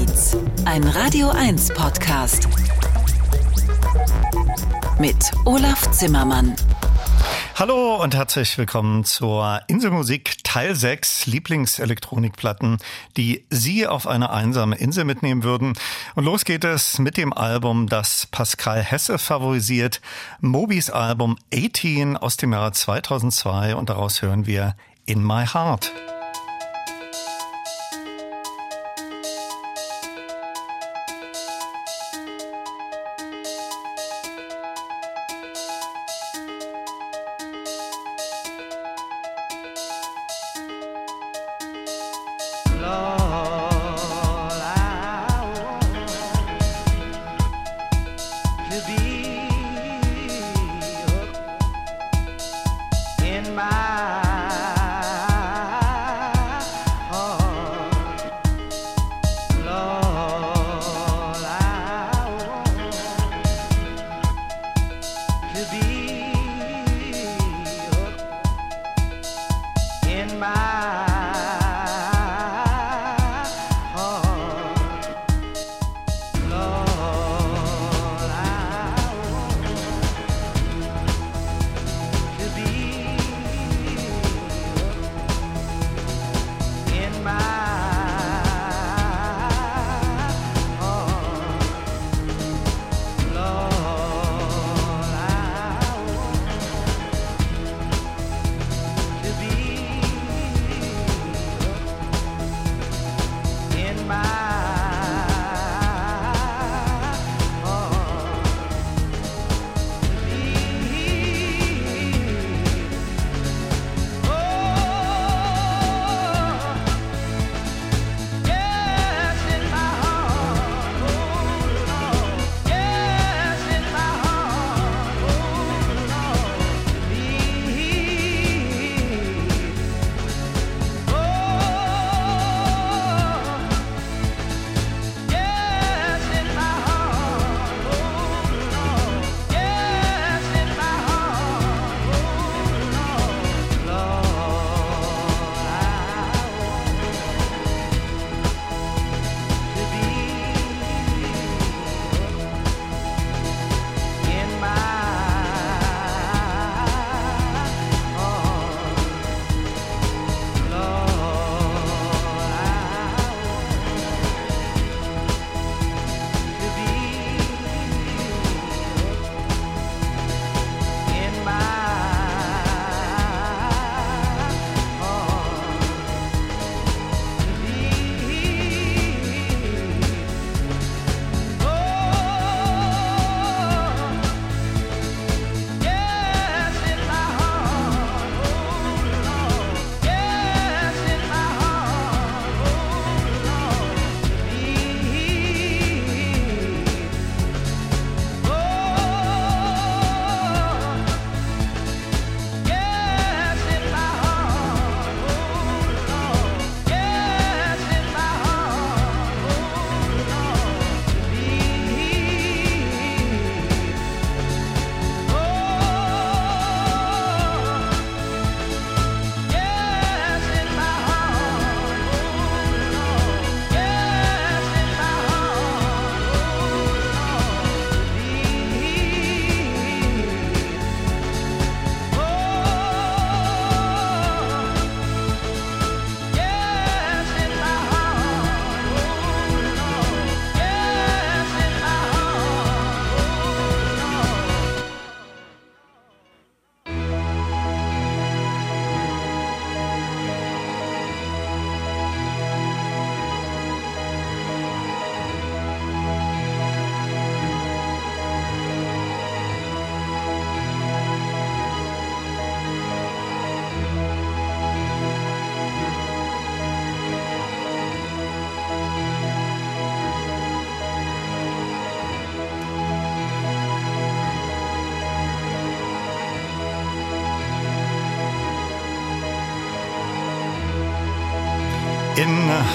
Beats, ein Radio 1 Podcast. Mit Olaf Zimmermann. Hallo und herzlich willkommen zur Inselmusik Teil 6 Lieblingselektronikplatten, die Sie auf eine einsame Insel mitnehmen würden. Und los geht es mit dem Album, das Pascal Hesse favorisiert, Mobis Album 18 aus dem Jahre 2002 und daraus hören wir In My Heart.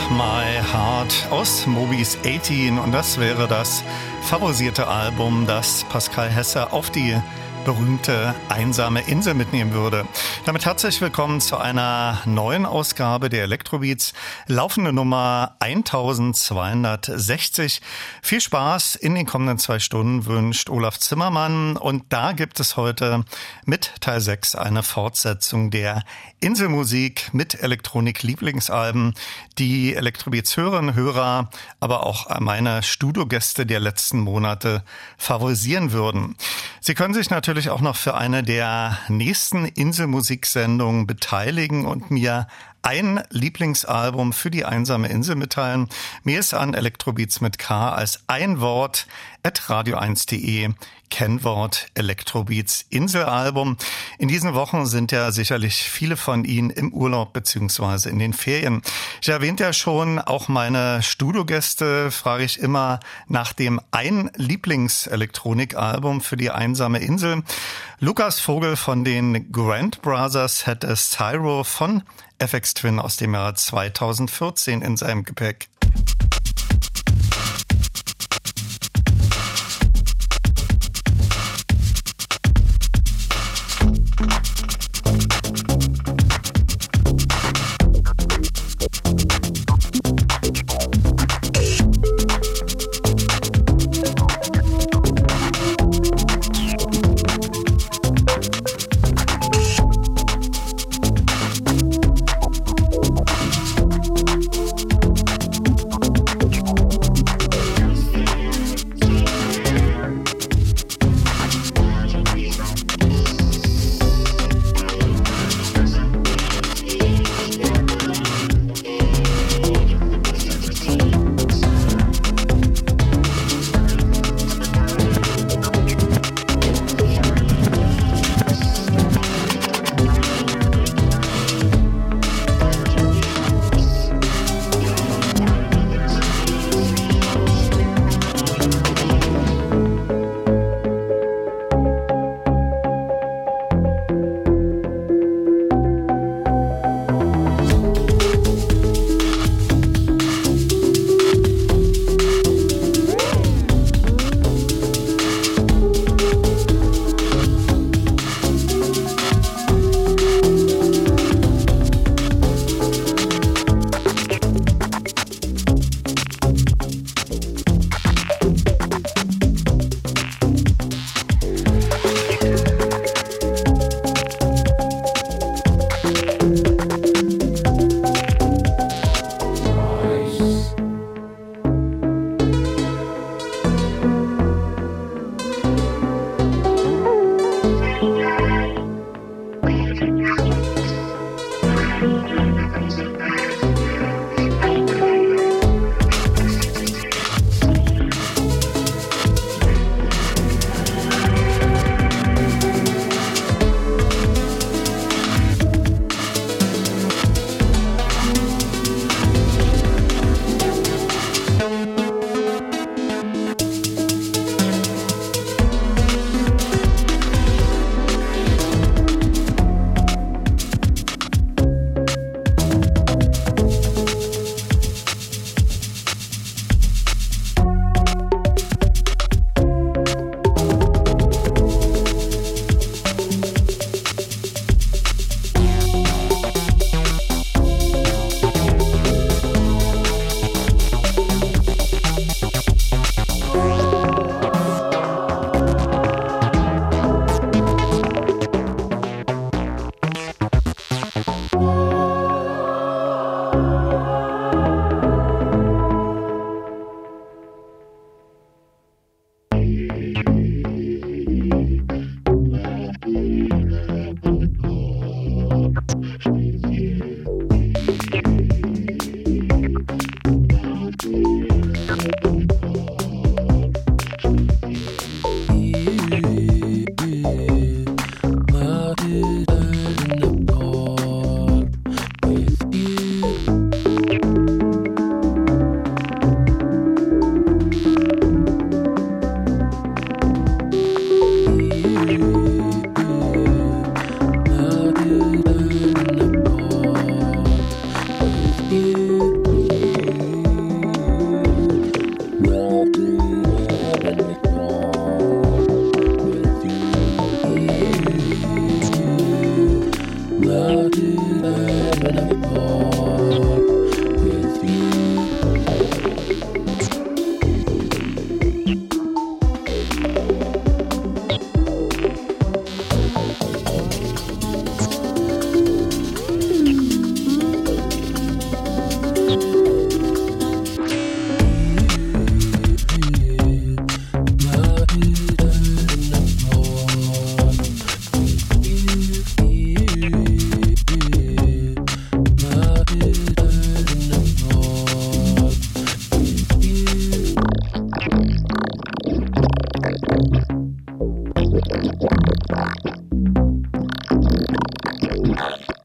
My Heart aus Mobis 18 und das wäre das favorisierte Album, das Pascal Hesse auf die berühmte einsame Insel mitnehmen würde. Damit herzlich willkommen zu einer neuen Ausgabe der Electrobeats, laufende Nummer 1260. Viel Spaß in den kommenden zwei Stunden wünscht Olaf Zimmermann und da gibt es heute mit Teil 6 eine Fortsetzung der Inselmusik mit Elektronik-Lieblingsalben, die Electrobeats Hörerinnen Hörer, aber auch meine Studiogäste der letzten Monate favorisieren würden. Sie können sich natürlich natürlich auch noch für eine der nächsten Inselmusiksendungen beteiligen und mir ein Lieblingsalbum für die einsame Insel mitteilen. Mir ist an Elektrobeats mit K als ein Wort radio1.de Kennwort Elektrobeats Inselalbum. In diesen Wochen sind ja sicherlich viele von Ihnen im Urlaub beziehungsweise in den Ferien. Ich erwähnte ja schon, auch meine Studiogäste frage ich immer nach dem ein Lieblingselektronikalbum für die einsame Insel. Lukas Vogel von den Grand Brothers hätte Cyro von FX Twin aus dem Jahr 2014 in seinem Gepäck.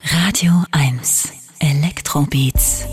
Radio 1 Elektrobeats.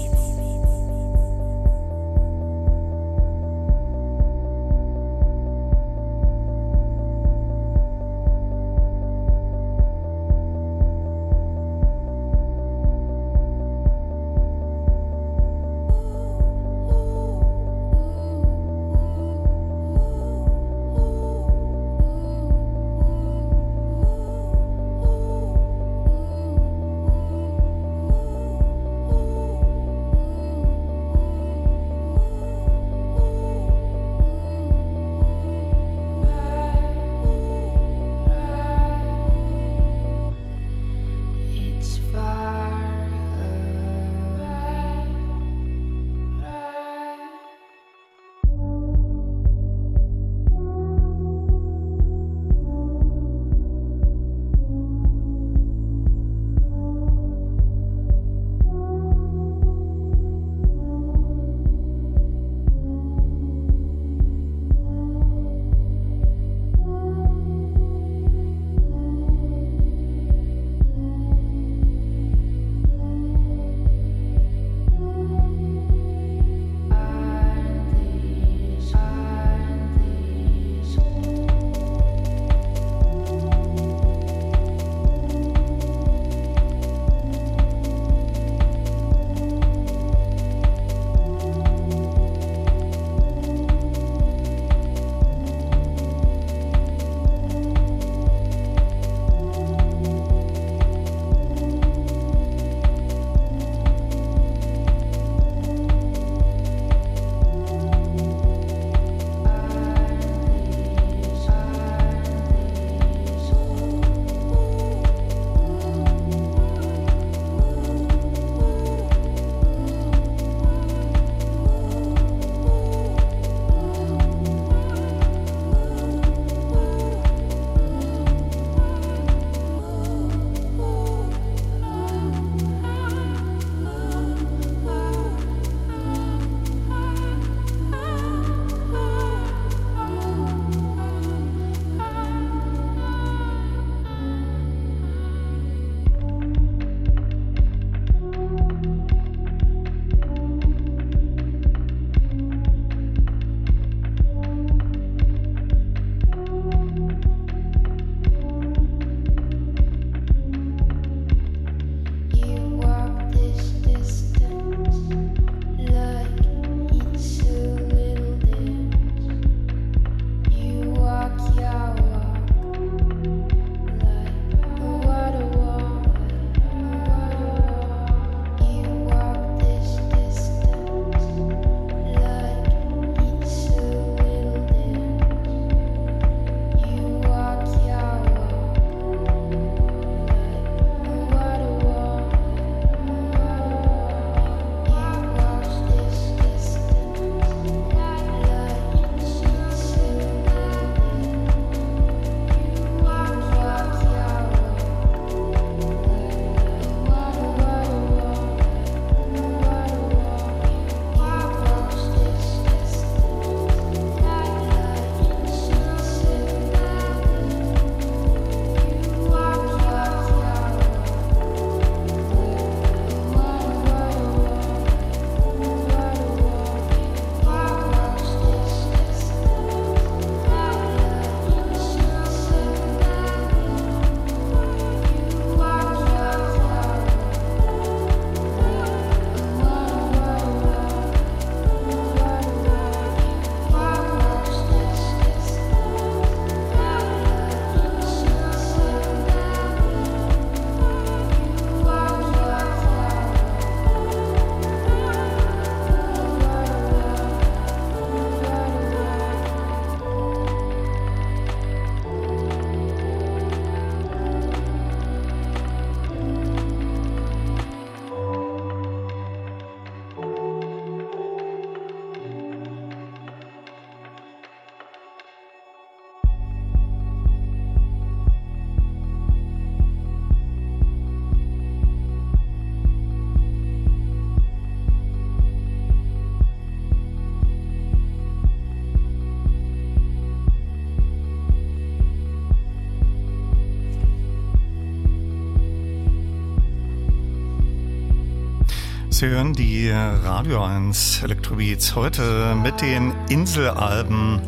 Sie hören die Radio 1 Elektrobeats. Heute mit den Inselalben.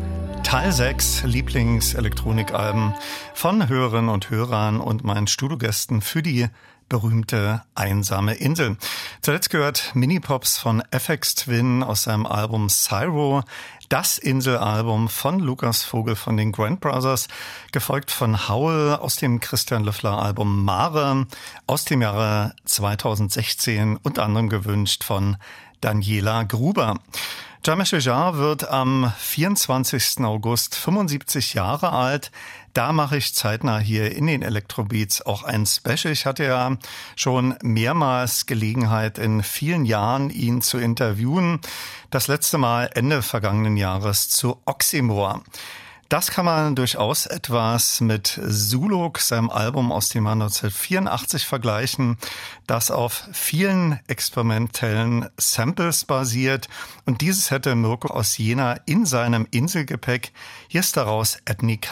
Teil 6 Lieblingselektronikalben von Hörerinnen und Hörern und meinen Studiogästen für die berühmte einsame Insel. Zuletzt gehört Minipops von FX Twin aus seinem Album Cyro, das Inselalbum von Lukas Vogel von den Grand Brothers, gefolgt von Howl aus dem Christian Löffler Album Mare aus dem Jahre 2016, unter anderem gewünscht von Daniela Gruber. Jamesh Jar wird am 24. August 75 Jahre alt. Da mache ich zeitnah hier in den Electrobeats auch ein Special. Ich hatte ja schon mehrmals Gelegenheit, in vielen Jahren ihn zu interviewen. Das letzte Mal Ende vergangenen Jahres zu Oxymor. Das kann man durchaus etwas mit Zuluk, seinem Album aus dem Jahr 1984 vergleichen, das auf vielen experimentellen Samples basiert. Und dieses hätte Mirko aus Jena in seinem Inselgepäck. Hier ist daraus Ethnic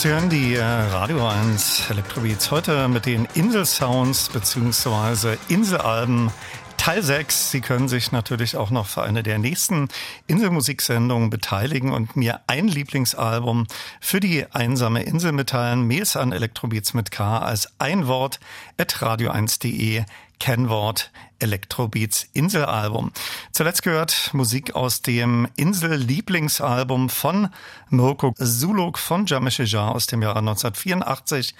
Sie hören die äh, Radio 1 Elektrobeats heute mit den Inselsounds bzw. Inselalben Teil 6. Sie können sich natürlich auch noch für eine der nächsten Inselmusiksendungen beteiligen und mir ein Lieblingsalbum für die einsame Insel mitteilen. Mails an Elektrobeats mit K als ein Wort at radio1.de Kennwort Electrobeats Inselalbum. Zuletzt gehört Musik aus dem Insel-Lieblingsalbum von Mirko Suluk von Jameshejar aus dem Jahre 1984.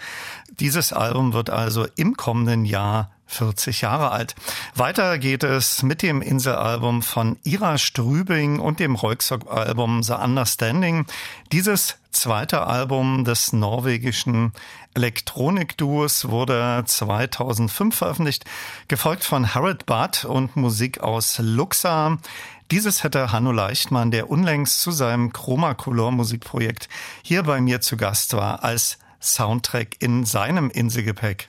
Dieses Album wird also im kommenden Jahr 40 Jahre alt. Weiter geht es mit dem Inselalbum von Ira Strübing und dem Reuxok-Album The Understanding. Dieses zweite Album des norwegischen Elektronikduos wurde 2005 veröffentlicht, gefolgt von Harold Budd und Musik aus Luxa. Dieses hätte Hanno Leichtmann, der unlängst zu seinem Chromacolor Musikprojekt hier bei mir zu Gast war, als Soundtrack in seinem Inselgepäck.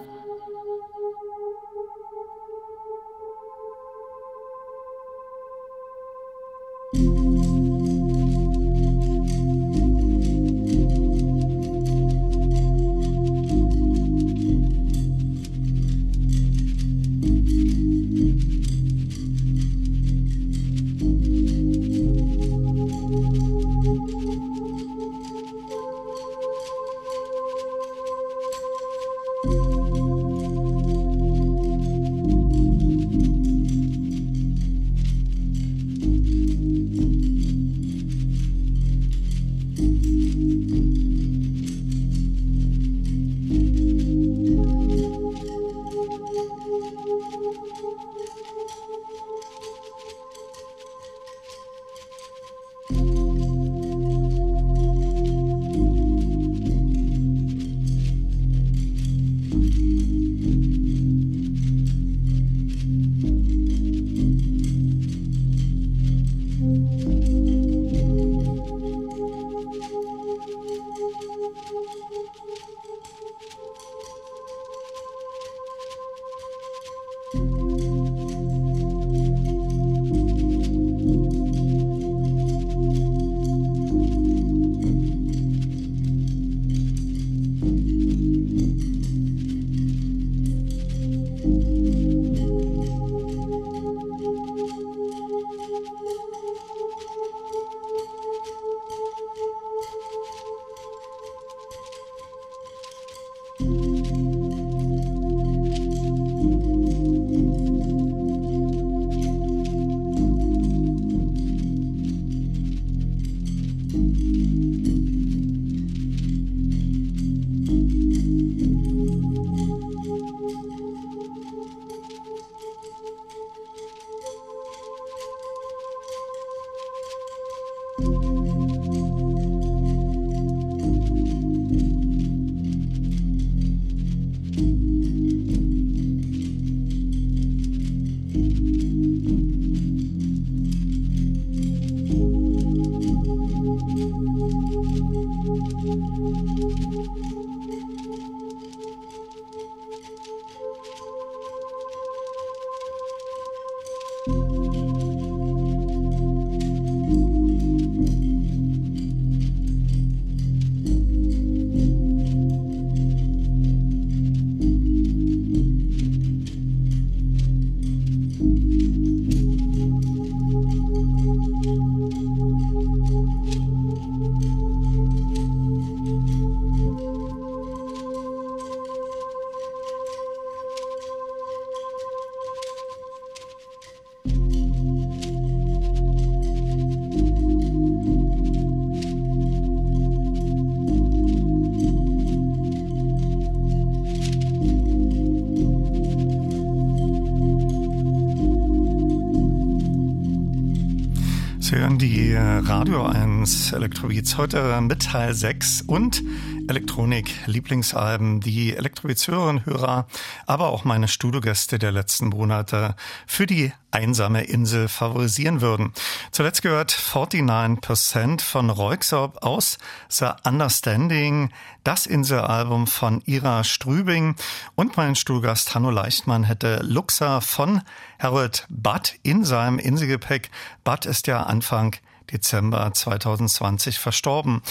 Radio 1 Elektrobeats heute mit Teil 6 und Elektronik-Lieblingsalben, die Elektrobeats-Hörerinnen, Hörer, aber auch meine Studiogäste der letzten Monate. Für die einsame Insel favorisieren würden. Zuletzt gehört 49% von Reuxorb aus The Understanding, das Inselalbum von Ira Strübing und mein Stuhlgast Hanno Leichtmann hätte Luxa von Harold Budd in seinem Inselgepäck. Budd ist ja Anfang Dezember 2020 verstorben.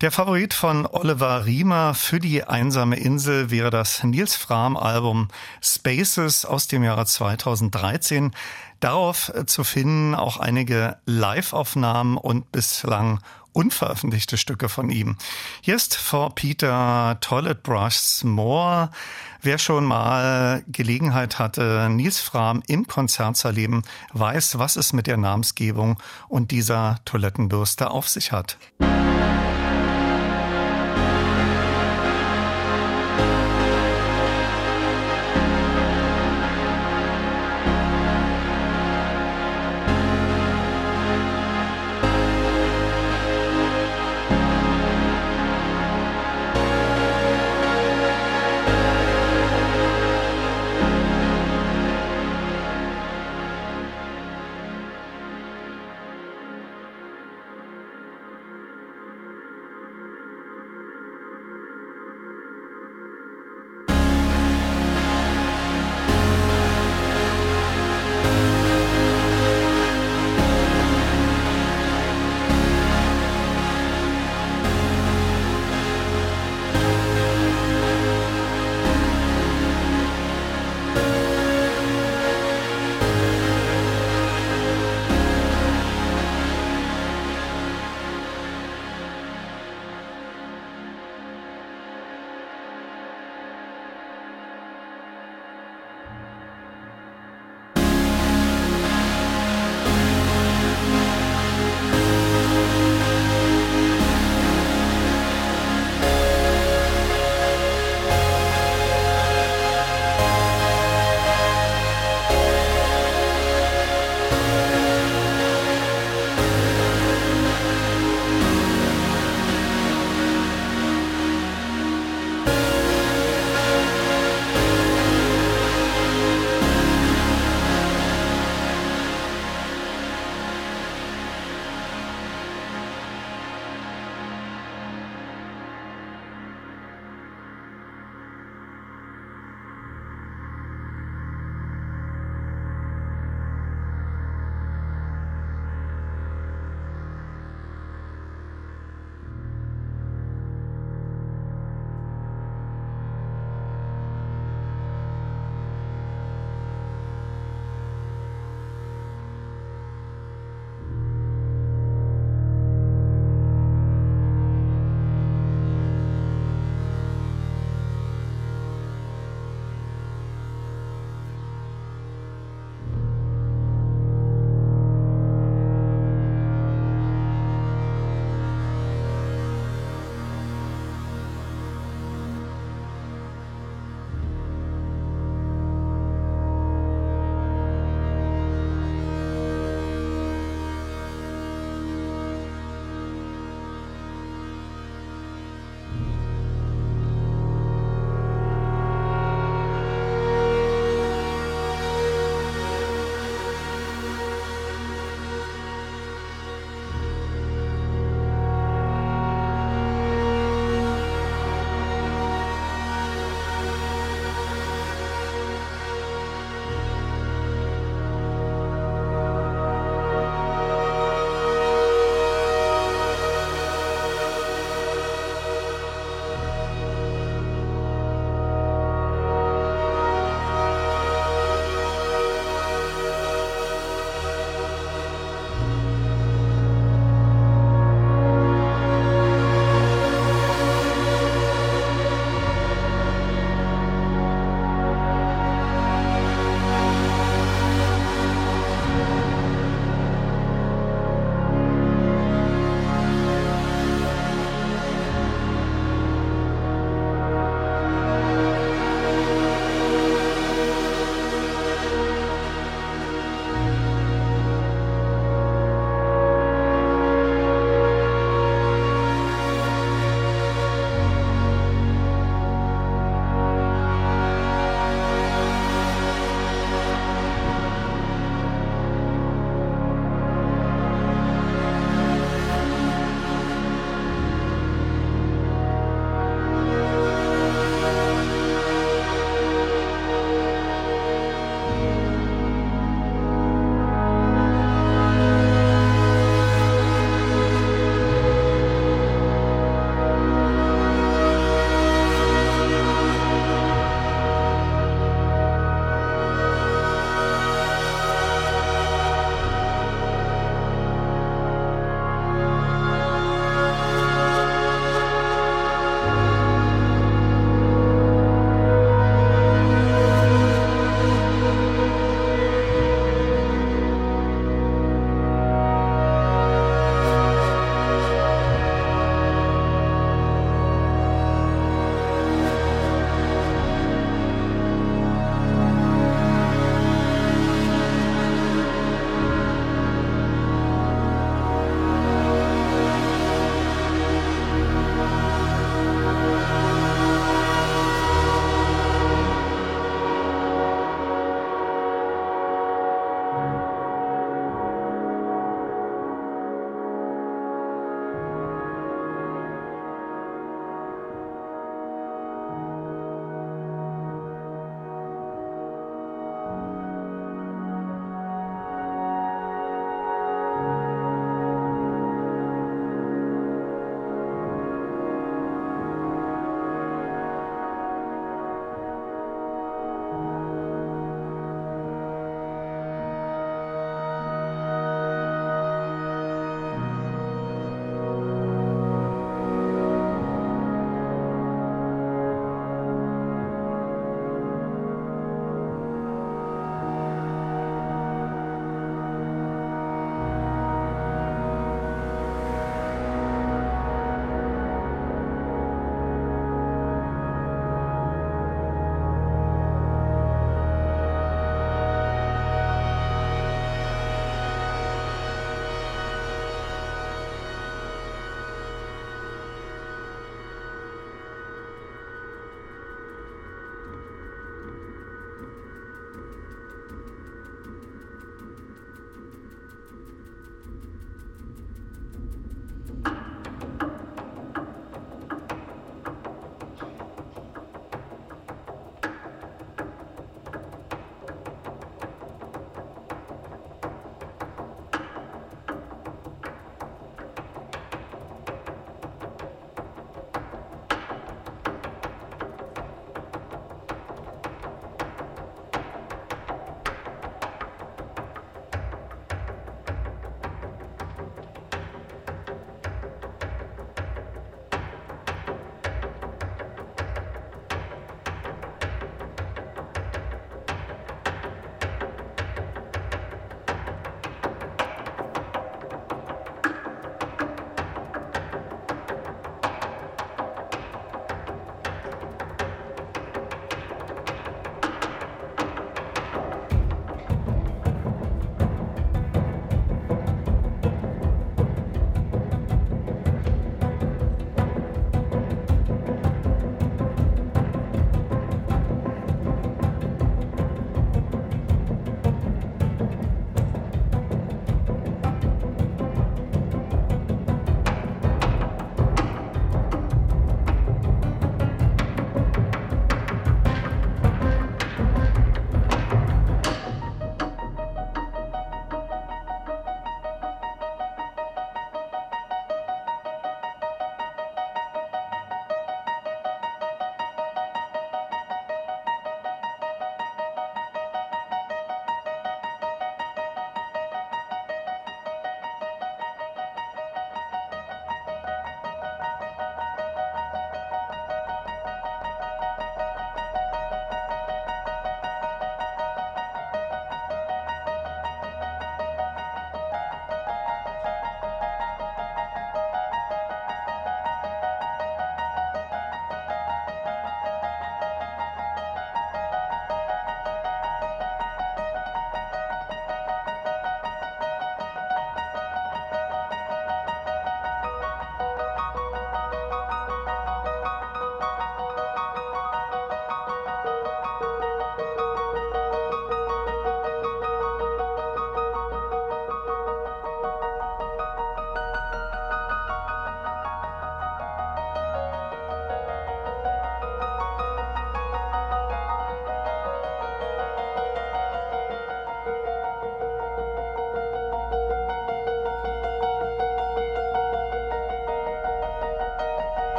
Der Favorit von Oliver Riemer für die einsame Insel wäre das Nils Fram Album Spaces aus dem Jahre 2013. Darauf zu finden auch einige Live-Aufnahmen und bislang unveröffentlichte Stücke von ihm. Hier ist For Peter Toilet Brushs More. Wer schon mal Gelegenheit hatte, Nils Fram im Konzert zu erleben, weiß, was es mit der Namensgebung und dieser Toilettenbürste auf sich hat.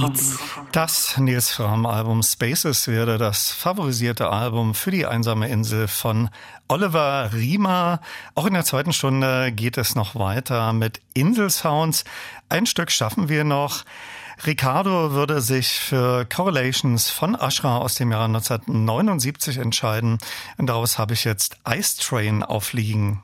Beats. Das Nils Fram Album Spaces werde das favorisierte Album für die einsame Insel von Oliver Riemer. Auch in der zweiten Stunde geht es noch weiter mit Inselsounds. Ein Stück schaffen wir noch. Ricardo würde sich für Correlations von Ashra aus dem Jahr 1979 entscheiden. Und daraus habe ich jetzt Ice Train aufliegen.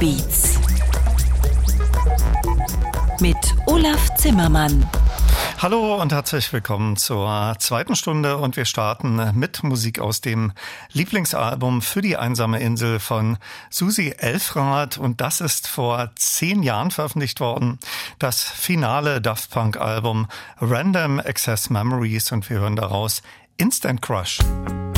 Elektrobeats mit Olaf Zimmermann. Hallo und herzlich willkommen zur zweiten Stunde und wir starten mit Musik aus dem Lieblingsalbum für die einsame Insel von Susi Elfrath und das ist vor zehn Jahren veröffentlicht worden. Das finale Daft Punk Album Random Access Memories und wir hören daraus Instant Crush. say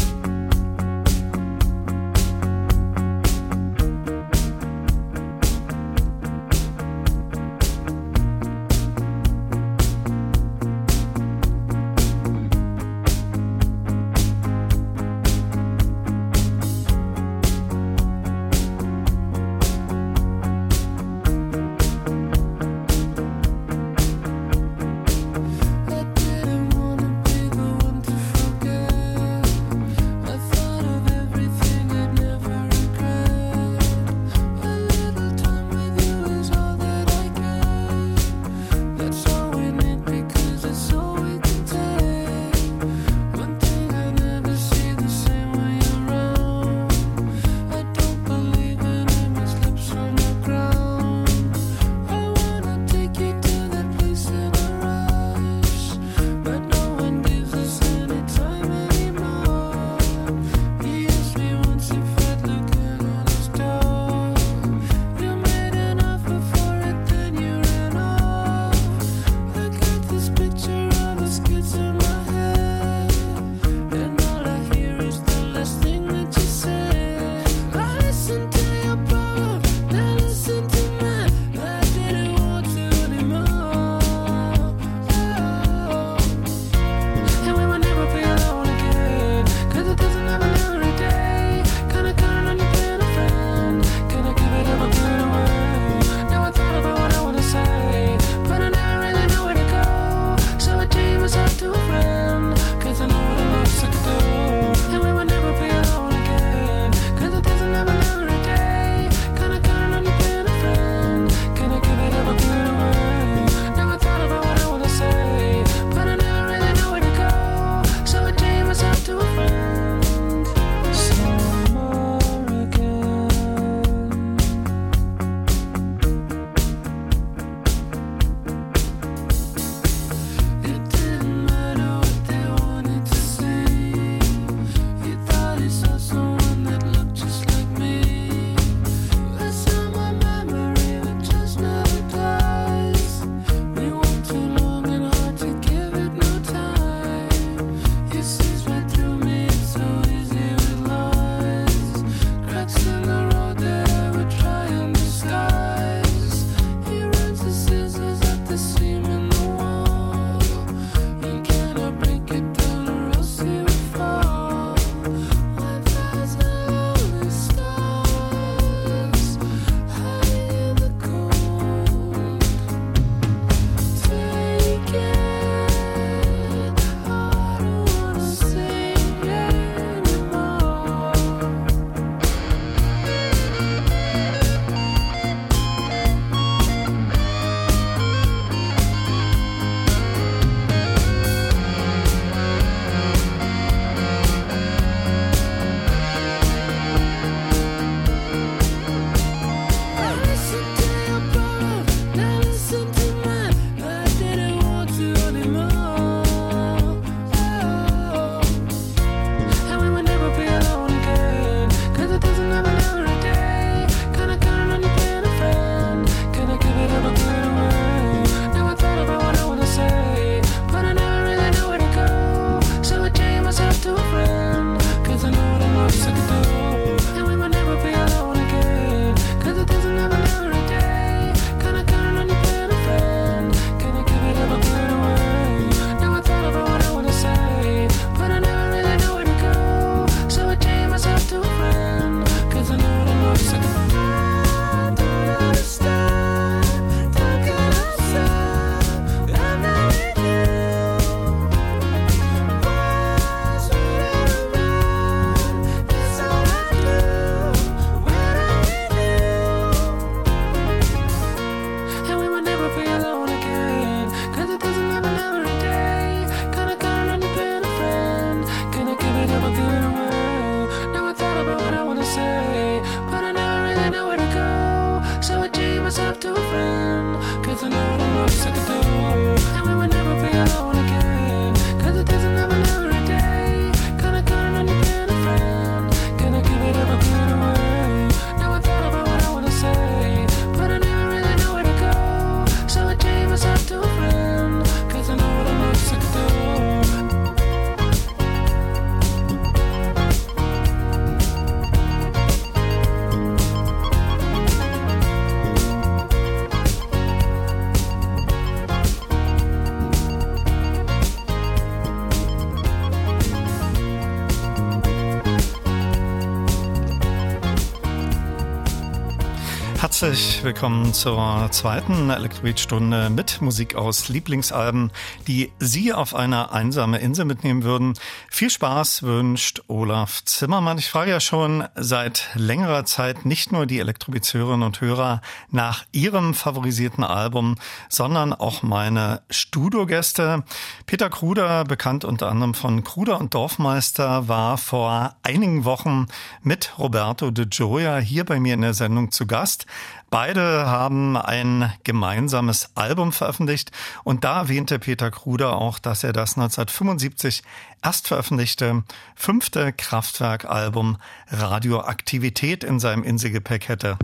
Willkommen zur zweiten Elektrobeat-Stunde mit Musik aus Lieblingsalben, die Sie auf eine einsame Insel mitnehmen würden. Viel Spaß wünscht Olaf Zimmermann. Ich frage ja schon seit längerer Zeit nicht nur die Elektrobeat-Hörerinnen und Hörer nach ihrem favorisierten Album, sondern auch meine Studiogäste. Peter Kruder, bekannt unter anderem von Kruder und Dorfmeister, war vor einigen Wochen mit Roberto de Gioia hier bei mir in der Sendung zu Gast. Beide haben ein gemeinsames Album veröffentlicht und da erwähnte Peter Kruder auch, dass er das 1975 erst veröffentlichte fünfte Kraftwerk-Album Radioaktivität in seinem Inselgepäck hätte.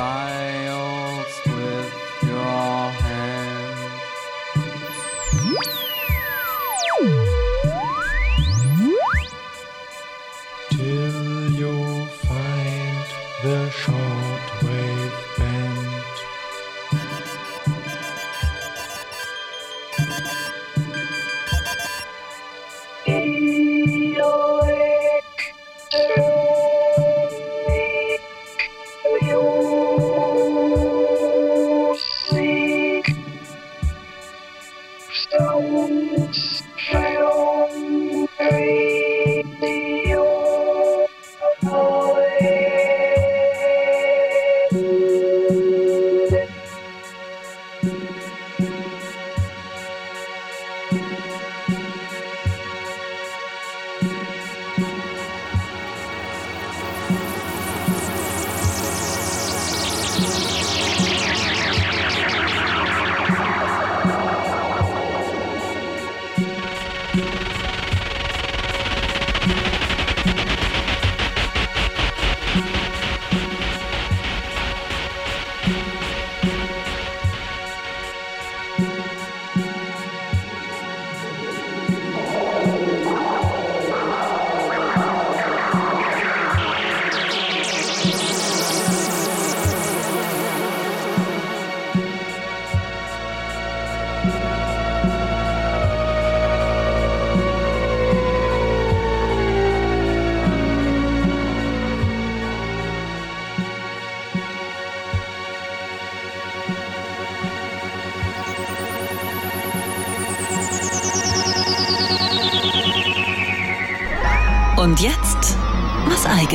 The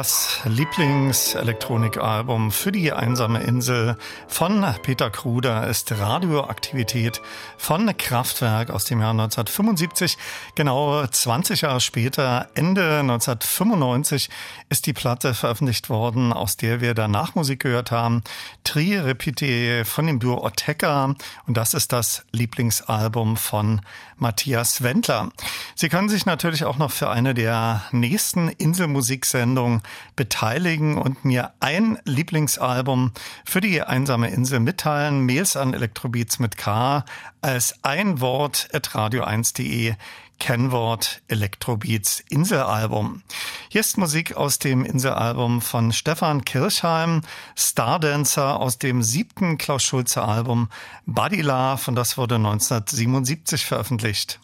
Das Lieblingselektronikalbum für die einsame Insel von Peter Kruder ist Radioaktivität von Kraftwerk aus dem Jahr 1975. Genau 20 Jahre später, Ende 1995, ist die Platte veröffentlicht worden, aus der wir danach Musik gehört haben. Tri Repite von dem Duo Oteka und das ist das Lieblingsalbum von Matthias Wendler. Sie können sich natürlich auch noch für eine der nächsten Inselmusiksendungen beteiligen und mir ein Lieblingsalbum für die einsame Insel mitteilen. Mails an Elektrobeats mit K als ein Wort at radio1.de. Kennwort Elektrobeats Inselalbum. Hier ist Musik aus dem Inselalbum von Stefan Kirchheim, Stardancer aus dem siebten Klaus Schulze Album Body Love und das wurde 1977 veröffentlicht.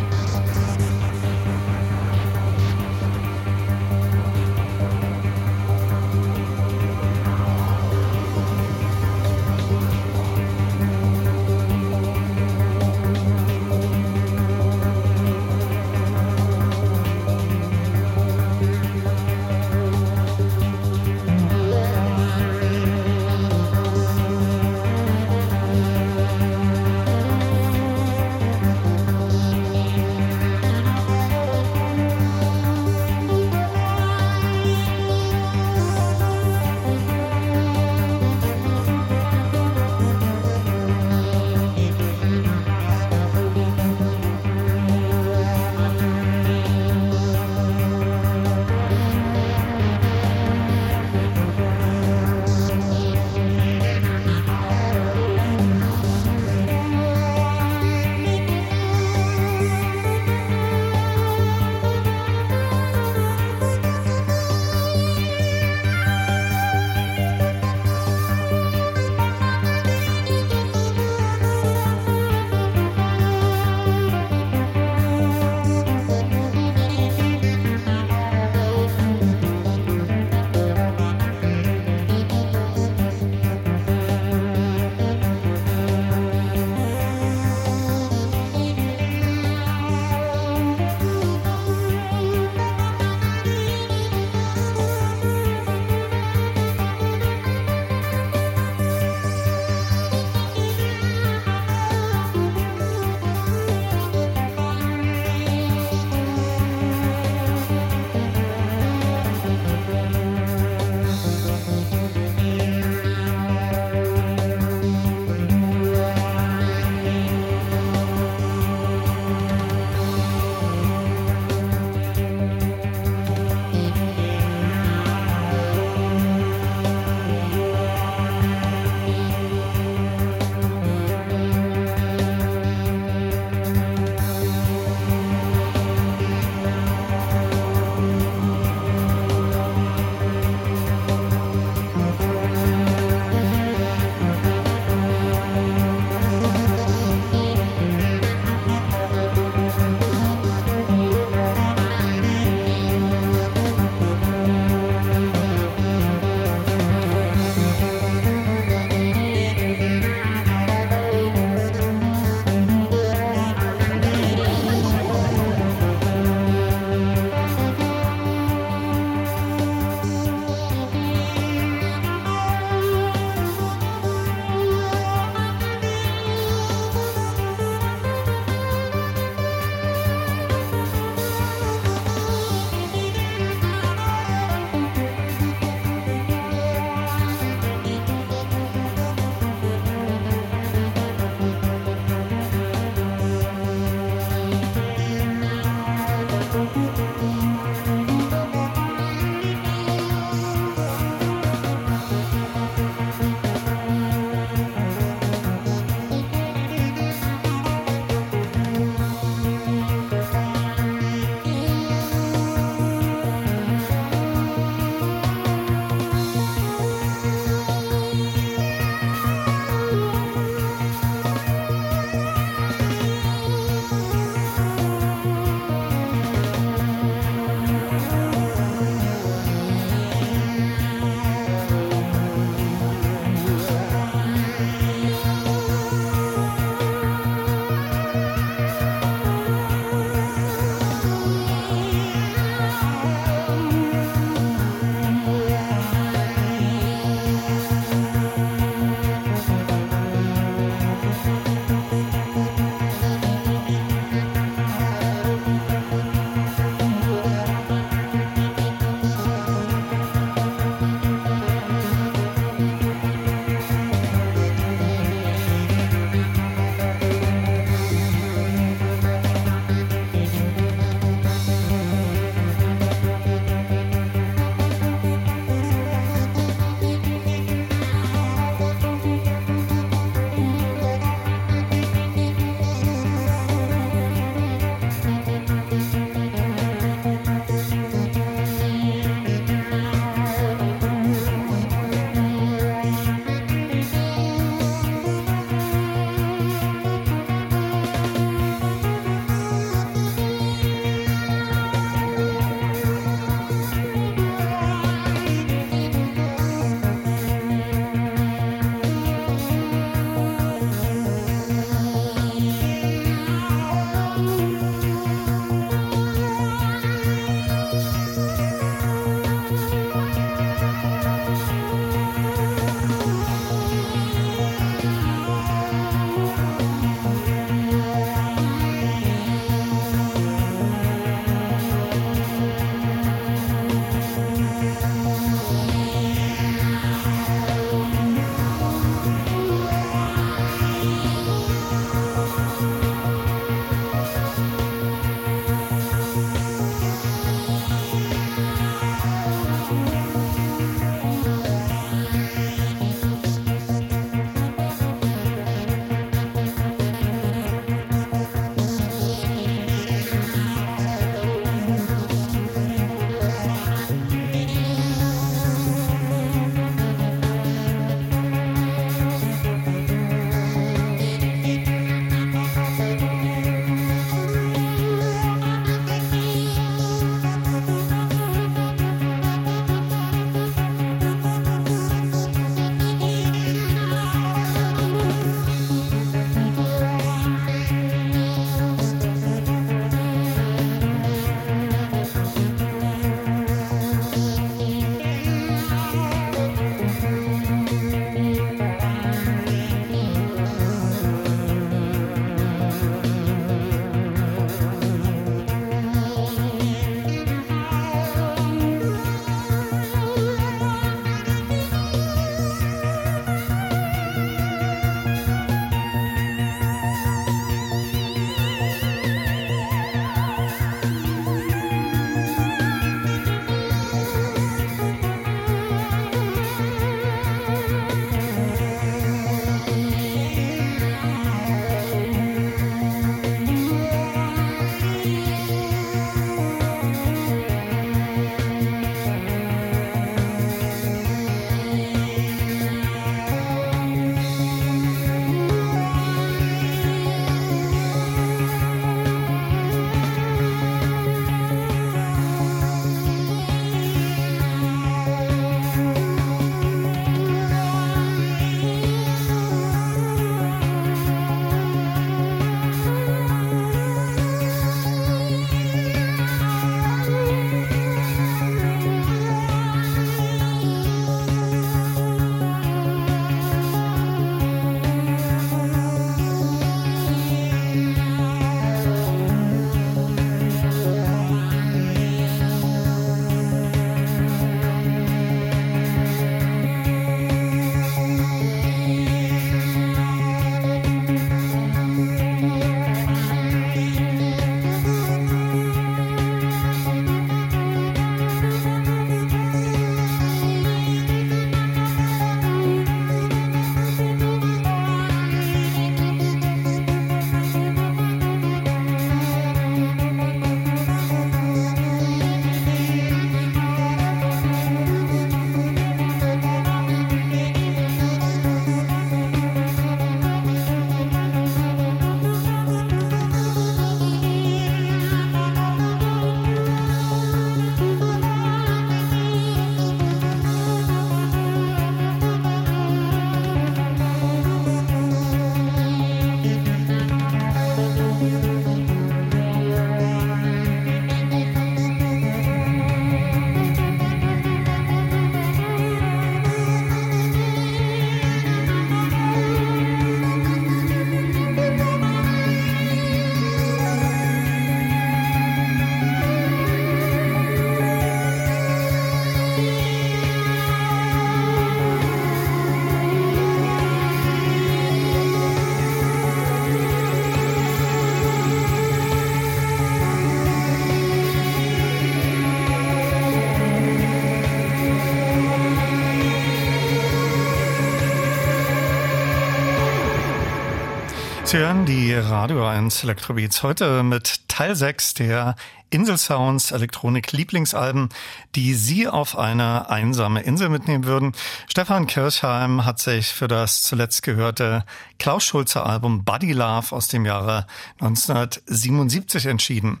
Sie hören die Radio 1 Electrobeats heute mit Teil 6 der Insel Sounds Elektronik Lieblingsalben, die Sie auf eine einsame Insel mitnehmen würden. Stefan Kirchheim hat sich für das zuletzt gehörte Klaus Schulze Album Buddy Love aus dem Jahre 1977 entschieden.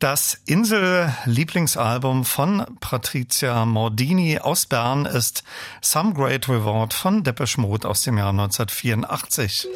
Das Insel Lieblingsalbum von Patricia Mordini aus Bern ist Some Great Reward von Depeche Mode aus dem Jahr 1984.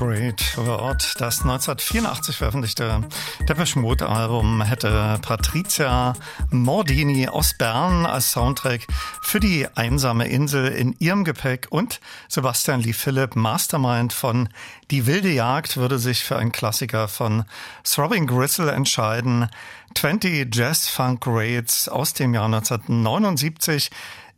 Great Word. Das 1984 veröffentlichte Depeche Mode Album hätte Patricia Mordini aus Bern als Soundtrack für die einsame Insel in ihrem Gepäck und Sebastian Lee Philipp Mastermind von Die wilde Jagd würde sich für einen Klassiker von Throbbing Gristle entscheiden. 20 Jazz Funk Grades aus dem Jahr 1979.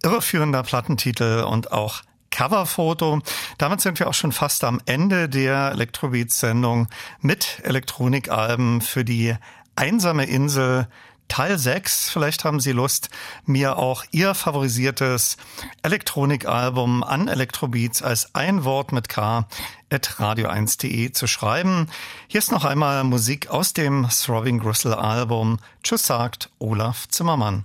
Irreführender Plattentitel und auch Coverfoto. Damit sind wir auch schon fast am Ende der Electrobeats-Sendung mit Elektronikalben für die einsame Insel Teil 6. Vielleicht haben Sie Lust, mir auch Ihr favorisiertes Elektronikalbum an Electrobeats als ein Wort mit K at radio1.de zu schreiben. Hier ist noch einmal Musik aus dem Throbbing Gristle Album. Tschüss sagt Olaf Zimmermann.